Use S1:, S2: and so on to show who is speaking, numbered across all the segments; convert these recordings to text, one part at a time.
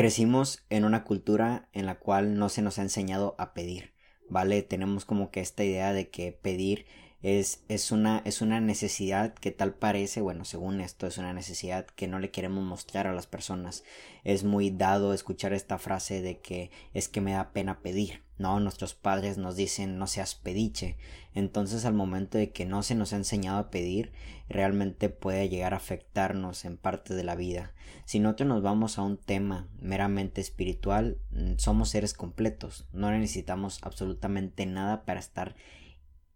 S1: crecimos en una cultura en la cual no se nos ha enseñado a pedir, ¿vale? Tenemos como que esta idea de que pedir es, es, una, es una necesidad que tal parece, bueno, según esto, es una necesidad que no le queremos mostrar a las personas. Es muy dado escuchar esta frase de que es que me da pena pedir. No, nuestros padres nos dicen no seas pediche. Entonces al momento de que no se nos ha enseñado a pedir, realmente puede llegar a afectarnos en parte de la vida. Si nosotros nos vamos a un tema meramente espiritual, mm, somos seres completos. No necesitamos absolutamente nada para estar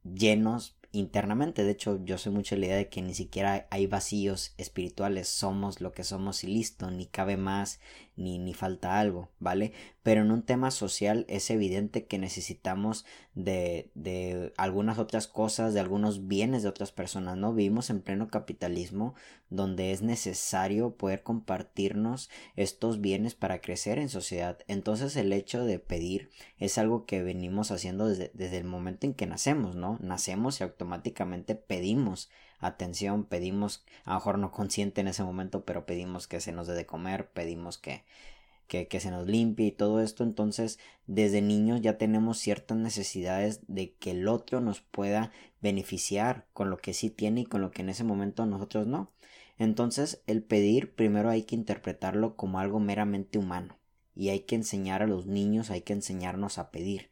S1: llenos internamente. De hecho, yo soy mucho la idea de que ni siquiera hay vacíos espirituales. Somos lo que somos y listo. Ni cabe más, ni, ni falta algo, ¿vale? Pero en un tema social es evidente que necesitamos de, de algunas otras cosas, de algunos bienes de otras personas, ¿no? Vivimos en pleno capitalismo donde es necesario poder compartirnos estos bienes para crecer en sociedad. Entonces el hecho de pedir es algo que venimos haciendo desde, desde el momento en que nacemos, ¿no? Nacemos y automáticamente pedimos atención, pedimos, a lo mejor no consciente en ese momento, pero pedimos que se nos dé de comer, pedimos que, que, que, se nos limpie y todo esto. Entonces, desde niños ya tenemos ciertas necesidades de que el otro nos pueda beneficiar con lo que sí tiene y con lo que en ese momento nosotros no. Entonces, el pedir primero hay que interpretarlo como algo meramente humano y hay que enseñar a los niños, hay que enseñarnos a pedir.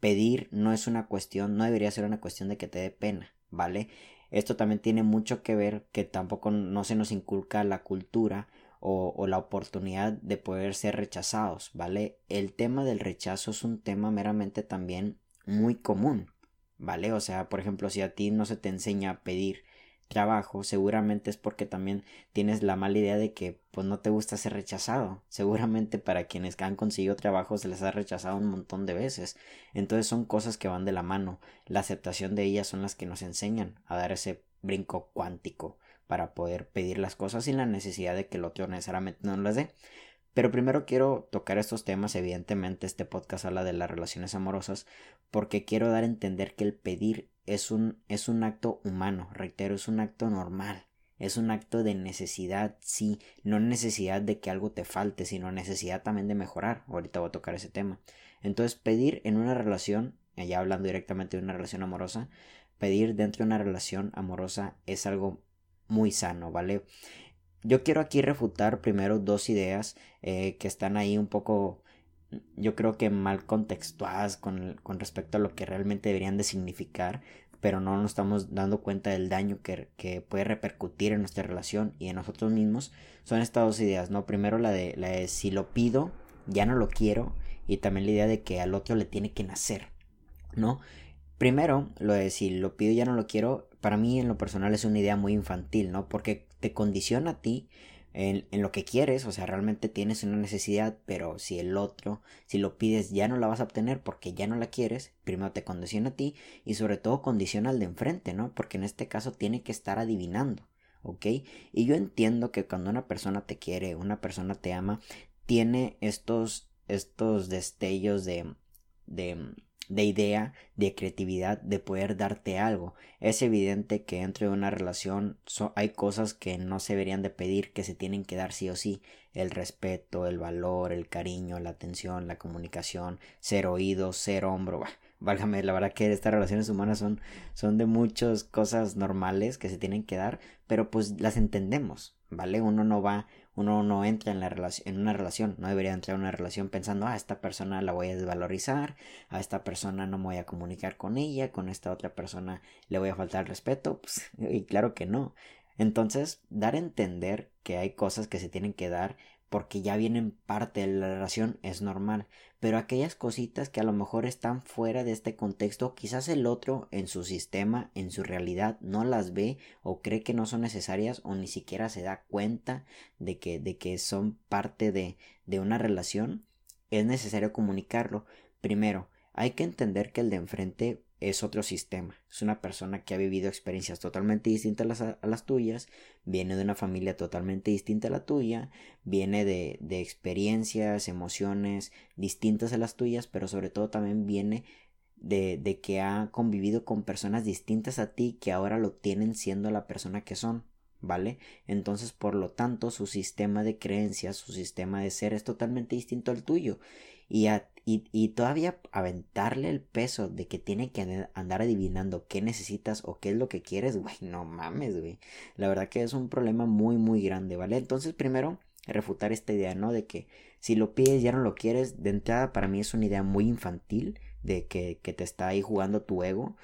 S1: Pedir no es una cuestión, no debería ser una cuestión de que te dé pena, ¿vale? Esto también tiene mucho que ver que tampoco no se nos inculca la cultura o, o, la oportunidad de poder ser rechazados, ¿vale? El tema del rechazo es un tema meramente también muy común, ¿vale? O sea, por ejemplo, si a ti no se te enseña a pedir trabajo, seguramente es porque también tienes la mala idea de que pues no te gusta ser rechazado. Seguramente para quienes han conseguido trabajo se les ha rechazado un montón de veces. Entonces son cosas que van de la mano. La aceptación de ellas son las que nos enseñan a dar ese brinco cuántico para poder pedir las cosas sin la necesidad de que el otro necesariamente nos las dé. Pero primero quiero tocar estos temas, evidentemente este podcast habla de las relaciones amorosas, porque quiero dar a entender que el pedir es un, es un acto humano, reitero, es un acto normal, es un acto de necesidad, sí, no necesidad de que algo te falte, sino necesidad también de mejorar. Ahorita voy a tocar ese tema. Entonces, pedir en una relación, ya hablando directamente de una relación amorosa, pedir dentro de una relación amorosa es algo muy sano, ¿vale? Yo quiero aquí refutar primero dos ideas eh, que están ahí un poco, yo creo que mal contextuadas con, con, respecto a lo que realmente deberían de significar, pero no nos estamos dando cuenta del daño que, que puede repercutir en nuestra relación y en nosotros mismos. Son estas dos ideas, ¿no? Primero la de, la de si lo pido, ya no lo quiero, y también la idea de que al otro le tiene que nacer, ¿no? Primero, lo de si lo pido ya no lo quiero, para mí en lo personal es una idea muy infantil, ¿no? Porque te condiciona a ti en, lo que quieres, o sea, realmente tienes una necesidad, pero si el otro, si lo pides, ya no la vas a obtener porque ya no la quieres, primero te condiciona a ti y sobre todo condiciona al de enfrente, ¿no? Porque en este caso tiene que estar adivinando, ¿ok? Y yo entiendo que cuando una persona te quiere, una persona te ama, tiene estos, estos destellos de, de de idea, de creatividad, de poder darte algo. Es evidente que dentro de una relación hay cosas que no se deberían de pedir, que se tienen que dar sí o sí. El respeto, el valor, el cariño, la atención, la comunicación, ser oído, ser hombro. válgame, la verdad que estas relaciones humanas son, son de muchas cosas normales que se tienen que dar, pero pues las entendemos, ¿vale? Uno no va uno no entra en, la en una relación, no debería entrar en una relación pensando, ah, esta persona la voy a desvalorizar, a esta persona no me voy a comunicar con ella, con esta otra persona le voy a faltar respeto, pues, y claro que no. Entonces, dar a entender que hay cosas que se tienen que dar porque ya vienen parte de la relación es normal, pero aquellas cositas que a lo mejor están fuera de este contexto, quizás el otro en su sistema, en su realidad, no las ve o cree que no son necesarias o ni siquiera se da cuenta de que, de que son parte de, de una relación, es necesario comunicarlo. Primero, hay que entender que el de enfrente es otro sistema. Es una persona que ha vivido experiencias totalmente distintas a las, tuyas, viene de una familia totalmente distinta a la tuya, viene de, de experiencias, emociones distintas a las tuyas, pero sobre todo también viene de, de, que ha convivido con personas distintas a ti que ahora lo tienen siendo la persona que son, ¿vale? Entonces, por lo tanto, su sistema de creencias, su sistema de ser es totalmente distinto al tuyo. Y, y, todavía aventarle el peso de que tiene que andar adivinando qué necesitas o qué es lo que quieres, güey, no mames, güey. La verdad que es un problema muy, muy grande, ¿vale? Entonces, primero, refutar esta idea, ¿no? De que si lo pides ya no lo quieres, de entrada para mí es una idea muy infantil de que, que te está ahí jugando tu ego,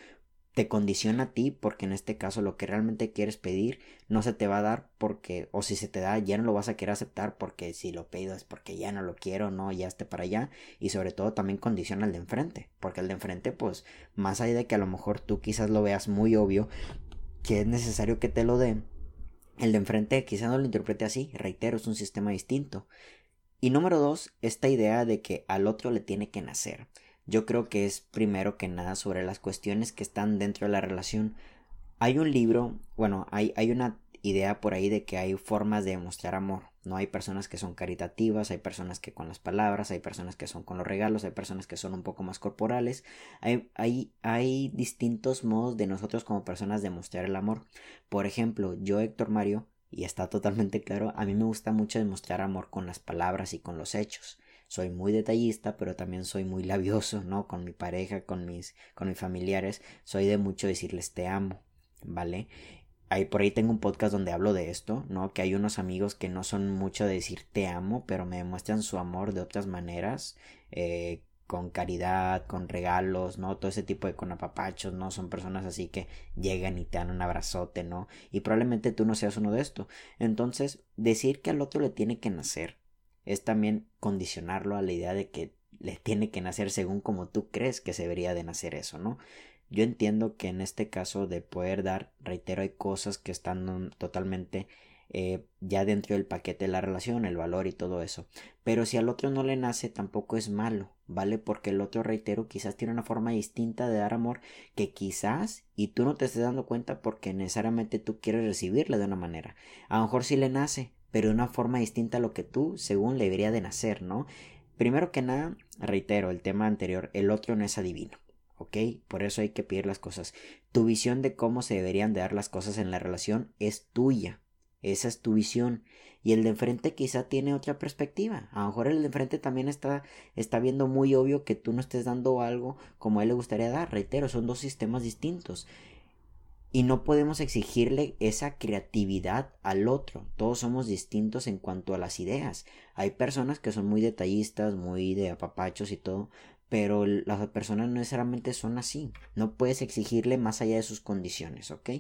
S1: te condiciona a ti porque en este caso lo que realmente quieres pedir no se te va a dar porque o si se te da ya no lo vas a querer aceptar porque si lo pido es porque ya no lo quiero, no, ya esté para allá y sobre todo también condiciona al de enfrente porque el de enfrente pues más allá de que a lo mejor tú quizás lo veas muy obvio que es necesario que te lo den el de enfrente quizás no lo interprete así, reitero, es un sistema distinto. Y número dos, esta idea de que al otro le tiene que nacer yo creo que es primero que nada sobre las cuestiones que están dentro de la relación. Hay un libro, bueno, hay, hay una idea por ahí de que hay formas de demostrar amor. No hay personas que son caritativas, hay personas que con las palabras, hay personas que son con los regalos, hay personas que son un poco más corporales. Hay, hay, hay distintos modos de nosotros como personas demostrar el amor. Por ejemplo, yo, Héctor Mario, y está totalmente claro, a mí me gusta mucho demostrar amor con las palabras y con los hechos soy muy detallista, pero también soy muy labioso, ¿no? Con mi pareja, con mis, con mis familiares, soy de mucho decirles te amo, ¿vale? Ahí por ahí tengo un podcast donde hablo de esto, ¿no? Que hay unos amigos que no son mucho de decir te amo, pero me demuestran su amor de otras maneras, eh, con caridad, con regalos, ¿no? Todo ese tipo de conapapachos, ¿no? Son personas así que llegan y te dan un abrazote, ¿no? Y probablemente tú no seas uno de esto. Entonces, decir que al otro le tiene que nacer es también condicionarlo a la idea de que le tiene que nacer según como tú crees que se debería de nacer eso, ¿no? Yo entiendo que en este caso de poder dar, reitero, hay cosas que están totalmente eh, ya dentro del paquete de la relación, el valor y todo eso. Pero si al otro no le nace, tampoco es malo, ¿vale? Porque el otro, reitero, quizás tiene una forma distinta de dar amor que quizás y tú no te estés dando cuenta porque necesariamente tú quieres recibirle de una manera. A lo mejor sí le nace, pero de una forma distinta a lo que tú, según, le debería de nacer, ¿no? Primero que nada, reitero el tema anterior, el otro no es adivino, ¿ok? Por eso hay que pedir las cosas. Tu visión de cómo se deberían de dar las cosas en la relación es tuya, esa es tu visión. Y el de enfrente quizá tiene otra perspectiva. A lo mejor el de enfrente también está, está viendo muy obvio que tú no estés dando algo como a él le gustaría dar. Reitero, son dos sistemas distintos. Y no podemos exigirle esa creatividad al otro. Todos somos distintos en cuanto a las ideas. Hay personas que son muy detallistas, muy de apapachos y todo, pero las personas no necesariamente son así. No puedes exigirle más allá de sus condiciones, ¿ok?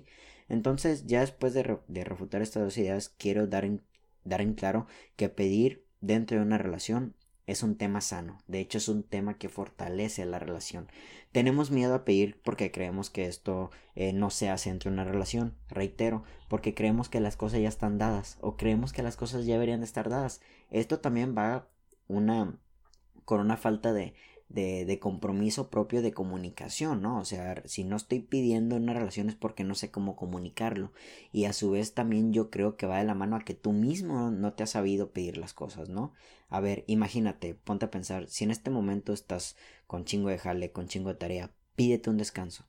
S1: Entonces, ya después de, refutar estas dos ideas, quiero dar dar en claro que pedir dentro de una relación es un tema sano. De hecho, es un tema que fortalece la relación. Tenemos miedo a pedir porque creemos que esto eh, no se hace entre una relación, reitero, porque creemos que las cosas ya están dadas o creemos que las cosas ya deberían de estar dadas. Esto también va una con una falta de, de, de, compromiso propio de comunicación, ¿no? O sea, si no estoy pidiendo una relación es porque no sé cómo comunicarlo. Y a su vez también yo creo que va de la mano a que tú mismo no te has sabido pedir las cosas, ¿no? A ver, imagínate, ponte a pensar, si en este momento estás con chingo de jale, con chingo de tarea, pídete un descanso.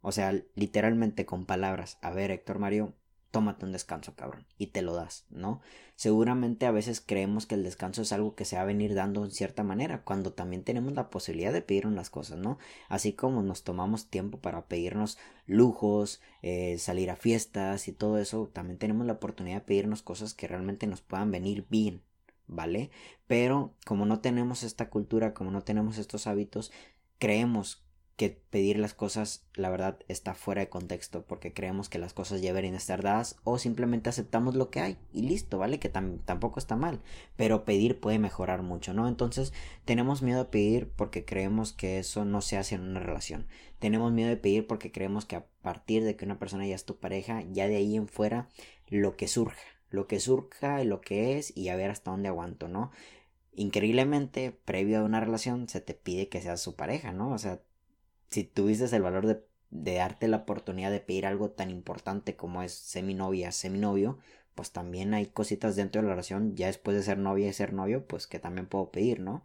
S1: O sea, literalmente con palabras, a ver, Héctor Mario, tómate un descanso, cabrón, y te lo das, ¿no? Seguramente a veces creemos que el descanso es algo que se va a venir dando en cierta manera, cuando también tenemos la posibilidad de pedir las cosas, ¿no? Así como nos tomamos tiempo para pedirnos lujos, eh, salir a fiestas y todo eso, también tenemos la oportunidad de pedirnos cosas que realmente nos puedan venir bien, ¿vale? Pero como no tenemos esta cultura, como no tenemos estos hábitos, creemos que pedir las cosas, la verdad, está fuera de contexto, porque creemos que las cosas ya deberían estar dadas o simplemente aceptamos lo que hay y listo, ¿vale? Que tampoco está mal, pero pedir puede mejorar mucho, ¿no? Entonces, tenemos miedo a pedir porque creemos que eso no se hace en una relación. Tenemos miedo de pedir porque creemos que a partir de que una persona ya es tu pareja, ya de ahí en fuera, lo que surja, lo que surja, lo que es y a ver hasta dónde aguanto, ¿no? Increíblemente, previo a una relación, se te pide que seas su pareja, ¿no? O sea, si tuviste el valor de, darte la oportunidad de pedir algo tan importante como es seminovia, seminovio, pues también hay cositas dentro de la relación, ya después de ser novia y ser novio, pues que también puedo pedir, ¿no?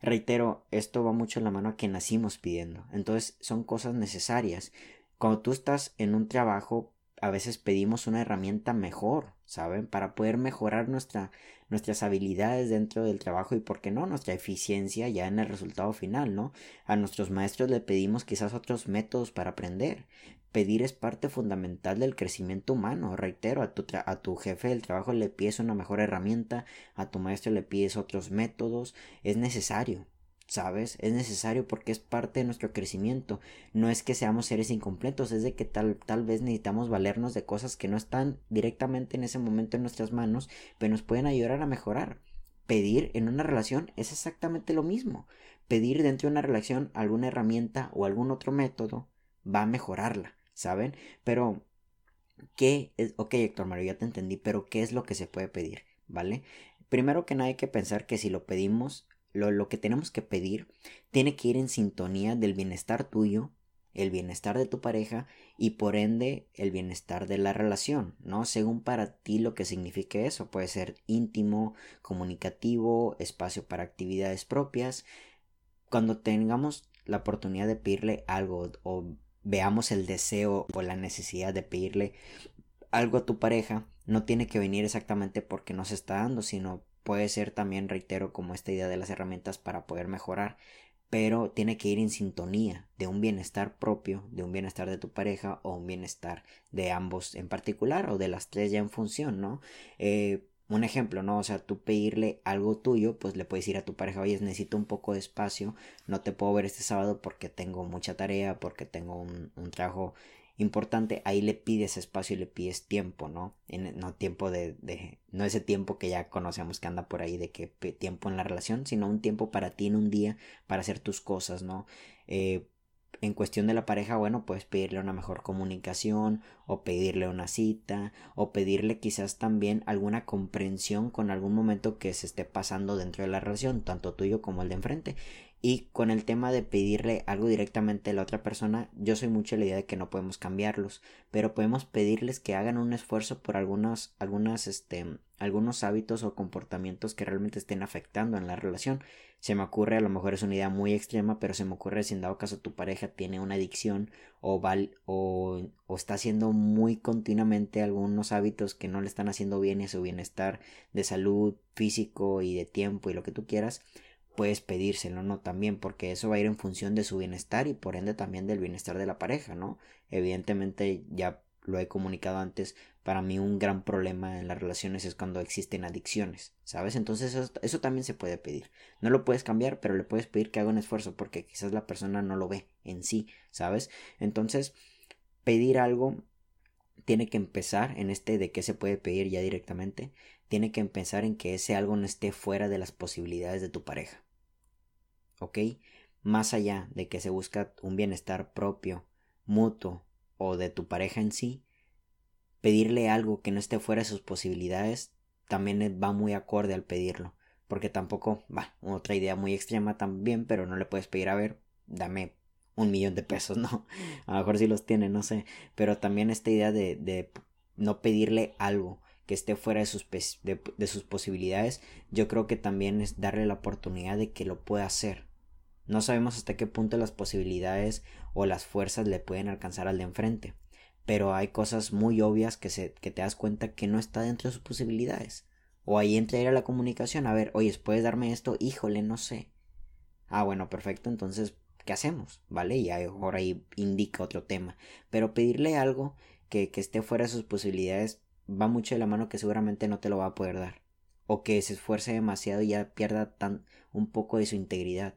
S1: Reitero, esto va mucho en la mano a que nacimos pidiendo. Entonces son cosas necesarias. Cuando tú estás en un trabajo, a veces pedimos una herramienta mejor, ¿saben? Para poder mejorar nuestra, nuestras habilidades dentro del trabajo y, ¿por qué no?, nuestra eficiencia ya en el resultado final, ¿no? A nuestros maestros le pedimos quizás otros métodos para aprender. Pedir es parte fundamental del crecimiento humano. Reitero, a tu, a tu jefe del trabajo le pides una mejor herramienta, a tu maestro le pides otros métodos. Es necesario. ¿Sabes? Es necesario porque es parte de nuestro crecimiento. No es que seamos seres incompletos, es de que tal, tal vez necesitamos valernos de cosas que no están directamente en ese momento en nuestras manos, pero nos pueden ayudar a mejorar. Pedir en una relación es exactamente lo mismo. Pedir dentro de una relación alguna herramienta o algún otro método va a mejorarla, ¿saben? Pero, ¿qué es? Ok, Héctor Mario, ya te entendí, pero ¿qué es lo que se puede pedir? ¿Vale? Primero que nada hay que pensar que si lo pedimos lo, que tenemos que pedir tiene que ir en sintonía del bienestar tuyo, el bienestar de tu pareja y por ende el bienestar de la relación, ¿no? Según para ti lo que signifique eso, puede ser íntimo, comunicativo, espacio para actividades propias. Cuando tengamos la oportunidad de pedirle algo o veamos el deseo o la necesidad de pedirle algo a tu pareja, no tiene que venir exactamente porque nos está dando, sino puede ser también, reitero, como esta idea de las herramientas para poder mejorar, pero tiene que ir en sintonía de un bienestar propio, de un bienestar de tu pareja o un bienestar de ambos en particular o de las tres ya en función, ¿no? Eh, un ejemplo, ¿no? O sea, tú pedirle algo tuyo, pues le puedes ir a tu pareja, oye, necesito un poco de espacio, no te puedo ver este sábado porque tengo mucha tarea, porque tengo un, un trabajo importante, ahí le pides espacio y le pides tiempo, ¿no? No tiempo de, de, no ese tiempo que ya conocemos que anda por ahí de que tiempo en la relación, sino un tiempo para ti en un día para hacer tus cosas, ¿no? Eh, en cuestión de la pareja, bueno, puedes pedirle una mejor comunicación o pedirle una cita o pedirle quizás también alguna comprensión con algún momento que se esté pasando dentro de la relación, tanto tuyo como el de enfrente. Y con el tema de pedirle algo directamente a la otra persona, yo soy mucho la idea de que no podemos cambiarlos, pero podemos pedirles que hagan un esfuerzo por algunos, algunas, este, algunos hábitos o comportamientos que realmente estén afectando en la relación. Se me ocurre, a lo mejor es una idea muy extrema, pero se me ocurre si en dado caso tu pareja tiene una adicción o, o, o está haciendo muy continuamente algunos hábitos que no le están haciendo bien a su bienestar de salud, físico y de tiempo y lo que tú quieras, puedes pedírselo, ¿no? También porque eso va a ir en función de su bienestar y por ende también del bienestar de la pareja, ¿no? Evidentemente ya lo he comunicado antes, para mí un gran problema en las relaciones es cuando existen adicciones, ¿sabes? Entonces eso, eso, también se puede pedir. No lo puedes cambiar, pero le puedes pedir que haga un esfuerzo porque quizás la persona no lo ve en sí, ¿sabes? Entonces, pedir algo tiene que empezar en este de qué se puede pedir ya directamente, tiene que empezar en que ese algo no esté fuera de las posibilidades de tu pareja. ¿Ok? Más allá de que se busca un bienestar propio, mutuo o de tu pareja en sí, pedirle algo que no esté fuera de sus posibilidades también va muy acorde al pedirlo. Porque tampoco, va, otra idea muy extrema también, pero no le puedes pedir, a ver, dame un millón de pesos, ¿no? A lo mejor sí los tiene, no sé. Pero también esta idea de, de no pedirle algo que esté fuera de sus, de, sus posibilidades, yo creo que también es darle la oportunidad de que lo pueda hacer. No sabemos hasta qué punto las posibilidades o las fuerzas le pueden alcanzar al de enfrente, pero hay cosas muy obvias que, se, que te das cuenta que no está dentro de sus posibilidades. O ahí entra a la comunicación, a ver, oye, ¿puedes darme esto? Híjole, no sé. Ah, bueno, perfecto, entonces, ¿qué hacemos? ¿Vale? Y ahora ahí indica otro tema. Pero pedirle algo que, que esté fuera de sus posibilidades va mucho de la mano que seguramente no te lo va a poder dar. O que se esfuerce demasiado y ya pierda tan un poco de su integridad,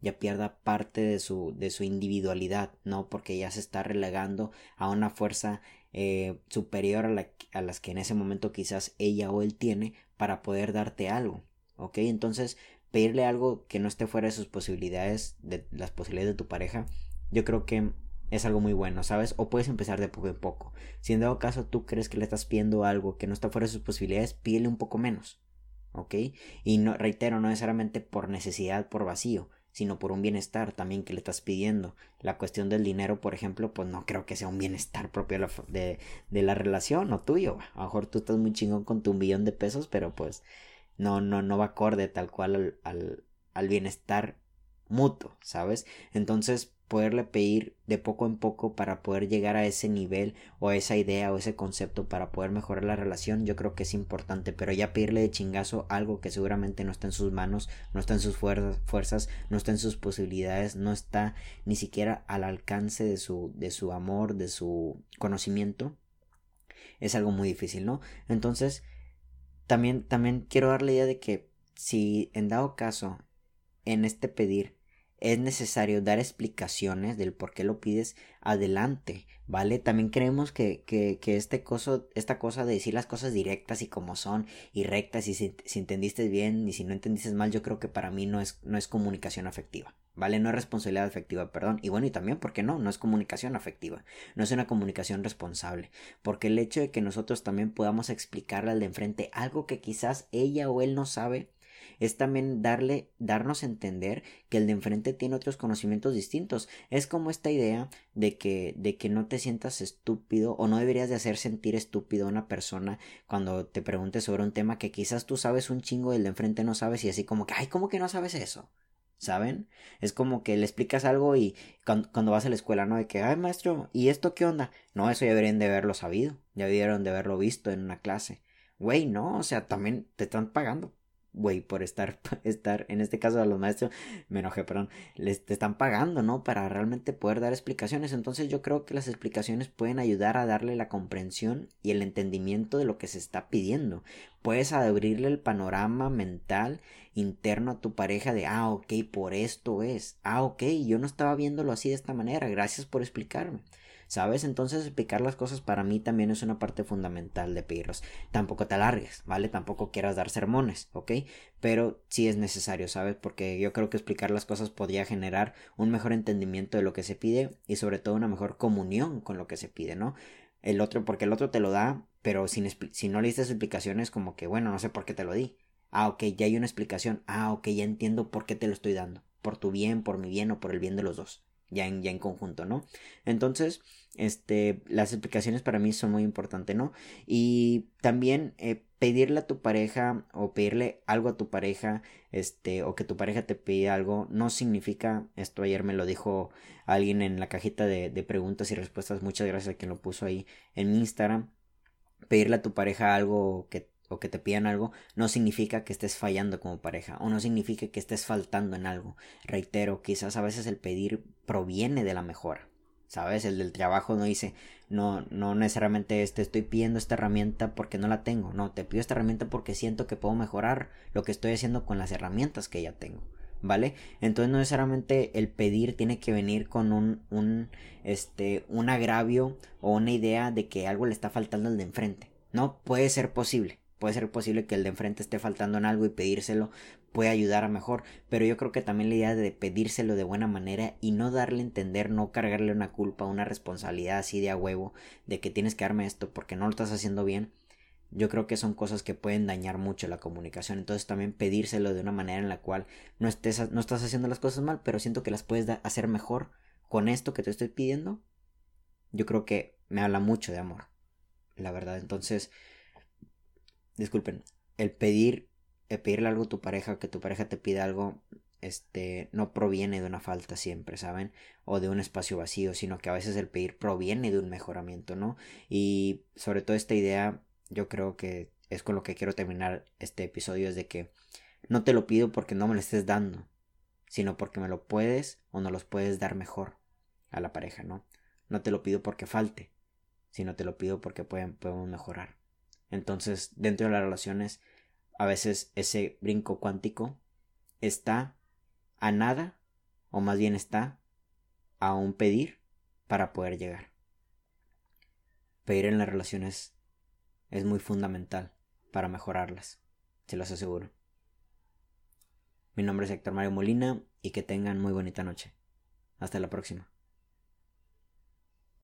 S1: ya pierda parte de su, de su individualidad, ¿no? Porque ya se está relegando a una fuerza eh, superior a, la, a las que en ese momento quizás ella o él tiene para poder darte algo. ¿Ok? Entonces, pedirle algo que no esté fuera de sus posibilidades, de las posibilidades de tu pareja, yo creo que es algo muy bueno, ¿sabes? O puedes empezar de poco en poco. Si en dado caso tú crees que le estás pidiendo algo que no está fuera de sus posibilidades, pídele un poco menos, ¿ok? Y no, reitero, no necesariamente por necesidad, por vacío, sino por un bienestar también que le estás pidiendo. La cuestión del dinero, por ejemplo, pues no creo que sea un bienestar propio de la, relación o tuyo. A lo mejor tú estás muy chingón con tu millón de pesos, pero pues no, no, no va acorde tal cual al, al, al bienestar mutuo, ¿sabes? Entonces, poderle pedir de poco en poco para poder llegar a ese nivel o esa idea o ese concepto para poder mejorar la relación, yo creo que es importante, pero ya pedirle de chingazo algo que seguramente no está en sus manos, no está en sus fuerzas, fuerzas no está en sus posibilidades, no está ni siquiera al alcance de su, de su amor, de su conocimiento, es algo muy difícil, ¿no? Entonces, también, también quiero dar la idea de que si en dado caso en este pedir es necesario dar explicaciones del por qué lo pides adelante, ¿vale? También creemos que, que, que este coso, esta cosa de decir las cosas directas y como son y rectas y si, si, entendiste bien y si no entendiste mal, yo creo que para mí no es, no es comunicación afectiva, ¿vale? No es responsabilidad afectiva, perdón. Y bueno, y también, ¿por qué no? No es comunicación afectiva, no es una comunicación responsable, porque el hecho de que nosotros también podamos explicarle al de enfrente algo que quizás ella o él no sabe, es también darle, darnos a entender que el de enfrente tiene otros conocimientos distintos. Es como esta idea de que, de que no te sientas estúpido o no deberías de hacer sentir estúpido a una persona cuando te pregunte sobre un tema que quizás tú sabes un chingo y el de enfrente no sabes y así como que, ay, ¿cómo que no sabes eso? ¿Saben? Es como que le explicas algo y cuando, vas a la escuela, ¿no? De que, ay, maestro, ¿y esto qué onda? No, eso ya deberían de haberlo sabido, ya debieron de haberlo visto en una clase. Güey, no, o sea, también te están pagando güey, por estar, estar, en este caso a los maestros, me enojé, perdón, les te están pagando, ¿no? Para realmente poder dar explicaciones. Entonces yo creo que las explicaciones pueden ayudar a darle la comprensión y el entendimiento de lo que se está pidiendo. Puedes abrirle el panorama mental interno a tu pareja de, ah, ok, por esto es, ah, ok, yo no estaba viéndolo así de esta manera, gracias por explicarme. ¿Sabes? Entonces explicar las cosas para mí también es una parte fundamental de pedirlos. Tampoco te alargues, ¿vale? Tampoco quieras dar sermones, ¿ok? Pero sí es necesario, ¿sabes? Porque yo creo que explicar las cosas podría generar un mejor entendimiento de lo que se pide y sobre todo una mejor comunión con lo que se pide, ¿no? El otro, porque el otro te lo da, pero sin si no le diste explicaciones, como que, bueno, no sé por qué te lo di. Ah, ok, ya hay una explicación. Ah, ok, ya entiendo por qué te lo estoy dando. Por tu bien, por mi bien o por el bien de los dos ya en, ya en conjunto, ¿no? Entonces, este, las explicaciones para mí son muy importantes, ¿no? Y también eh, pedirle a tu pareja o pedirle algo a tu pareja, este, o que tu pareja te pida algo, no significa, esto ayer me lo dijo alguien en la cajita de, de preguntas y respuestas, muchas gracias a quien lo puso ahí en mi Instagram, pedirle a tu pareja algo que o que te pidan algo no significa que estés fallando como pareja o no significa que estés faltando en algo. Reitero, quizás a veces el pedir proviene de la mejora. ¿Sabes? El del trabajo no dice, no, no necesariamente te estoy pidiendo esta herramienta porque no la tengo. No, te pido esta herramienta porque siento que puedo mejorar lo que estoy haciendo con las herramientas que ya tengo. ¿Vale? Entonces no necesariamente el pedir tiene que venir con un, un, este, un agravio o una idea de que algo le está faltando al de enfrente. No, puede ser posible. Puede ser posible que el de enfrente esté faltando en algo y pedírselo puede ayudar a mejor, pero yo creo que también la idea de pedírselo de buena manera y no darle a entender, no cargarle una culpa, una responsabilidad así de a huevo, de que tienes que darme esto porque no lo estás haciendo bien, yo creo que son cosas que pueden dañar mucho la comunicación. Entonces también pedírselo de una manera en la cual no, estés, no estás haciendo las cosas mal, pero siento que las puedes hacer mejor con esto que te estoy pidiendo. Yo creo que me habla mucho de amor. La verdad. Entonces, disculpen, el pedir, pedirle algo a tu pareja, que tu pareja te pida algo, este, no proviene de una falta siempre, ¿saben? O de un espacio vacío, sino que a veces el pedir proviene de un mejoramiento, ¿no? Y sobre todo esta idea, yo creo que es con lo que quiero terminar este episodio, es de que no te lo pido porque no me lo estés dando, sino porque me lo puedes o no los puedes dar mejor a la pareja, ¿no? No te lo pido porque falte, sino te lo pido porque pueden, podemos mejorar. Entonces, dentro de las relaciones, a veces ese brinco cuántico está a nada, o más bien está a un pedir para poder llegar. Pedir en las relaciones es muy fundamental para mejorarlas, se los aseguro. Mi nombre es Héctor Mario Molina y que tengan muy bonita noche. Hasta la próxima.